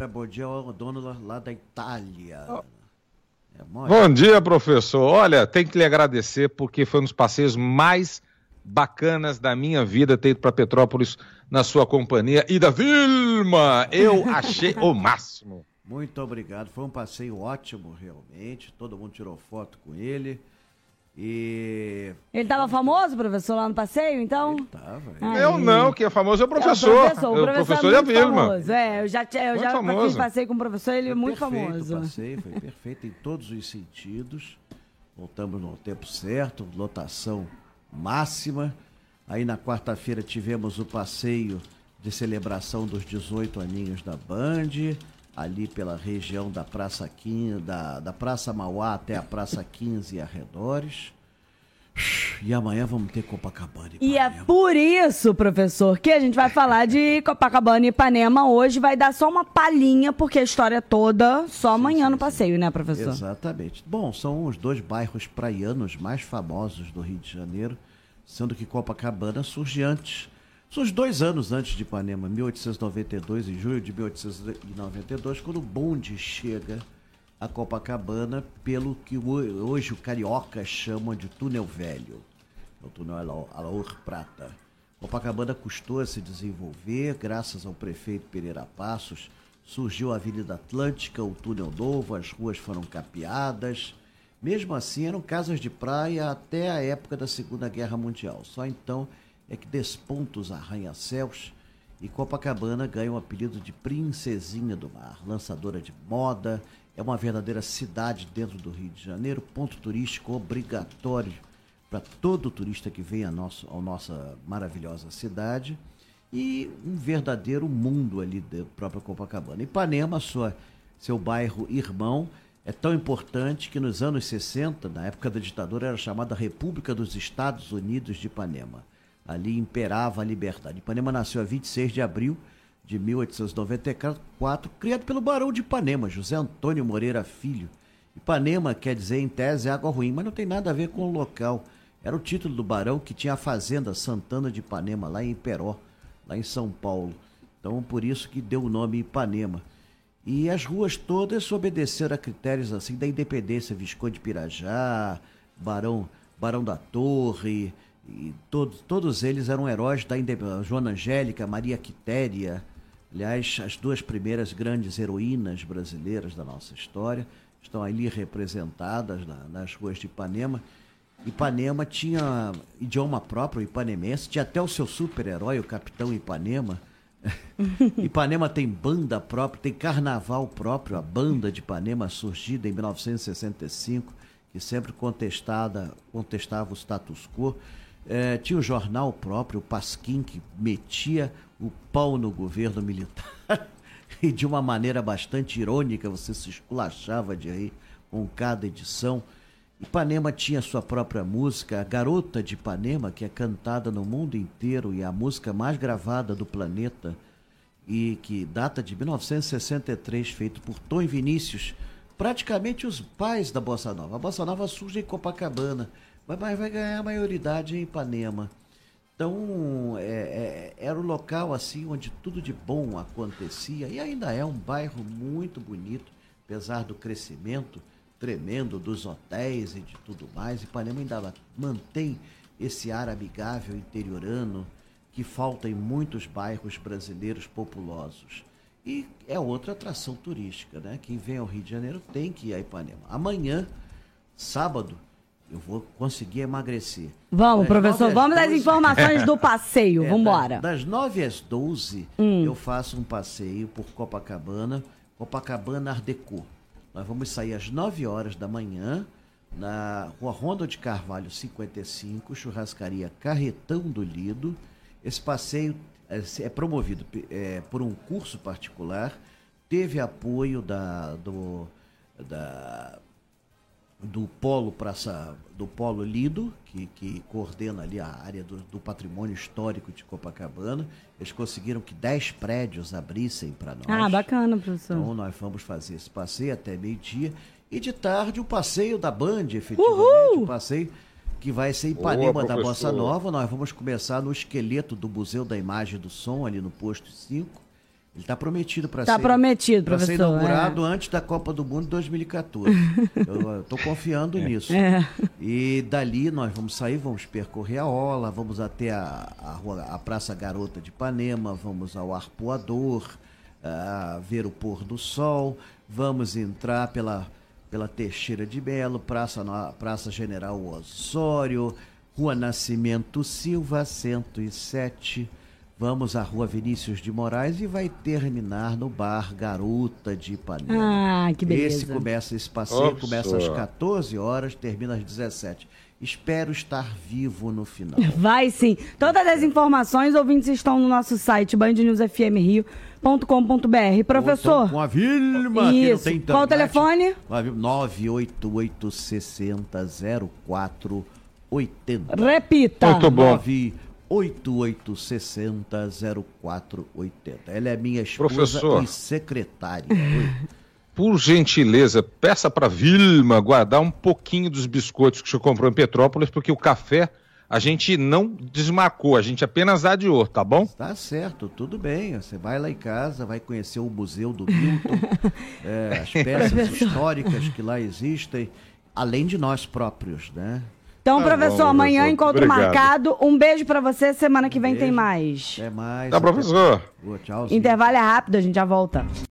É, bom dia ao dono lá, lá da Itália. É, bom dia, professor. Olha, tem que lhe agradecer porque foi um dos passeios mais bacanas da minha vida ter ido para Petrópolis na sua companhia. E da Vilma, eu achei o máximo. Muito obrigado, foi um passeio ótimo, realmente. Todo mundo tirou foto com ele. E. Ele tava famoso, professor, lá no passeio, então? Ele tava. Ah, eu não, que é famoso é o professor. É o professor, o professor, o professor é, é Vilma. Famoso. É, eu já, eu já famoso. passei com o professor, ele é muito perfeito, famoso. O passeio foi perfeito em todos os sentidos. Voltamos no tempo certo, lotação máxima. Aí na quarta-feira tivemos o passeio de celebração dos 18 aninhos da Band, ali pela região da Praça 15, da, da Praça Mauá até a Praça 15 e arredores. E amanhã vamos ter Copacabana e Ipanema. E é por isso, professor, que a gente vai falar de Copacabana e Ipanema hoje. Vai dar só uma palhinha, porque a história toda só sim, amanhã sim, no passeio, sim. né, professor? Exatamente. Bom, são os dois bairros praianos mais famosos do Rio de Janeiro sendo que Copacabana surge antes. Surge dois anos antes de Ipanema, 1892, em julho de 1892, quando o bonde chega a Copacabana pelo que hoje o carioca chama de túnel velho, é o túnel Alaor Prata. Copacabana custou a se desenvolver, graças ao prefeito Pereira Passos, surgiu a Avenida Atlântica, o túnel novo, as ruas foram capeadas, mesmo assim, eram casas de praia até a época da Segunda Guerra Mundial. Só então é que desponta os arranha-céus e Copacabana ganha o apelido de Princesinha do Mar, lançadora de moda, é uma verdadeira cidade dentro do Rio de Janeiro, ponto turístico obrigatório para todo turista que vem a nosso, a nossa maravilhosa cidade e um verdadeiro mundo ali da própria Copacabana. Ipanema, sua, seu bairro irmão, é tão importante que nos anos 60, na época da ditadura, era chamada República dos Estados Unidos de Ipanema. Ali imperava a liberdade. Ipanema nasceu a 26 de abril de 1894, criado pelo Barão de Ipanema, José Antônio Moreira Filho. Ipanema quer dizer, em tese, água ruim, mas não tem nada a ver com o local. Era o título do barão que tinha a fazenda Santana de Ipanema, lá em Iperó, lá em São Paulo. Então, por isso que deu o nome Ipanema. E as ruas todas obedeceram a critérios assim da independência, Visconde Pirajá, Barão, Barão da Torre, e todos, todos eles eram heróis da independência. Joana Angélica, Maria Quitéria, aliás, as duas primeiras grandes heroínas brasileiras da nossa história, estão ali representadas na, nas ruas de Ipanema. Ipanema tinha idioma próprio, ipanemense, tinha até o seu super-herói, o Capitão Ipanema, Ipanema tem banda própria, tem carnaval próprio, a banda de Ipanema surgida em 1965, que sempre contestada, contestava o status quo. É, tinha o jornal próprio, o Pasquim, que metia o pau no governo militar e de uma maneira bastante irônica, você se esculachava de rir com cada edição. Ipanema tinha sua própria música, a Garota de Ipanema, que é cantada no mundo inteiro e a música mais gravada do planeta e que data de 1963, feito por Tom Vinícius, praticamente os pais da Bossa Nova. A Bossa Nova surge em Copacabana, mas vai ganhar a maioridade em Ipanema. Então, é, é, era o local assim onde tudo de bom acontecia e ainda é um bairro muito bonito, apesar do crescimento tremendo dos hotéis e de tudo mais. Ipanema ainda mantém esse ar amigável interiorano que falta em muitos bairros brasileiros populosos. E é outra atração turística, né? Quem vem ao Rio de Janeiro tem que ir a Ipanema. Amanhã, sábado, eu vou conseguir emagrecer. Vamos, das professor, vamos 12... das informações do passeio, é, vamos embora. Das, das 9 às 12, hum. eu faço um passeio por Copacabana, Copacabana Art Deco. Nós vamos sair às 9 horas da manhã na Rua Ronda de Carvalho 55, churrascaria Carretão do Lido. Esse passeio é, é promovido é, por um curso particular, teve apoio da, do, da, do Polo Praça, do Polo Lido, que, que coordena ali a área do, do patrimônio histórico de Copacabana. Eles conseguiram que 10 prédios abrissem para nós. Ah, bacana, professor. Então nós vamos fazer esse passeio até meio-dia. E de tarde o passeio da Band, efetivamente, Uhul! o passeio que vai ser Ipanema Boa, da Bossa Nova. Nós vamos começar no esqueleto do Museu da Imagem e do Som, ali no posto 5. Ele está prometido para tá ser. prometido, Para ser professor. inaugurado é. antes da Copa do Mundo de 2014. eu estou confiando nisso. É. E dali nós vamos sair, vamos percorrer a Ola, vamos até a, a, rua, a Praça Garota de Ipanema, vamos ao Arpoador, ah, ver o pôr do sol, vamos entrar pela, pela Teixeira de Belo, Praça, Praça General Osório, Rua Nascimento Silva, 107. Vamos à Rua Vinícius de Moraes e vai terminar no bar Garota de Ipanema. Ah, que beleza. Esse começa esse passeio, Ops, começa às ó. 14 horas, termina às 17. Espero estar vivo no final. Vai sim. Todas as informações, ouvintes, estão no nosso site, bandnewsfmrio.com.br. Professor, então com a Vilma, que não Isso. tem Qual o telefone? Com a Vilma, 988 60 04 80. repita. Muito bom. 988 60 04 80. Ela é minha esposa Professor. e secretária. Oi. Por gentileza, peça para Vilma guardar um pouquinho dos biscoitos que o senhor comprou em Petrópolis, porque o café a gente não desmarcou, a gente apenas adiou, tá bom? Tá certo, tudo bem. Você vai lá em casa, vai conhecer o Museu do Milton, é, as peças históricas que lá existem, além de nós próprios, né? Então, Tá professor, bom, amanhã professor. encontro Obrigado. marcado. Um beijo pra você. Semana que vem tem Beijo. mais. Até mais. Tá, professor? Boa, tchauzinho. Intervalo é rápido, a gente já volta.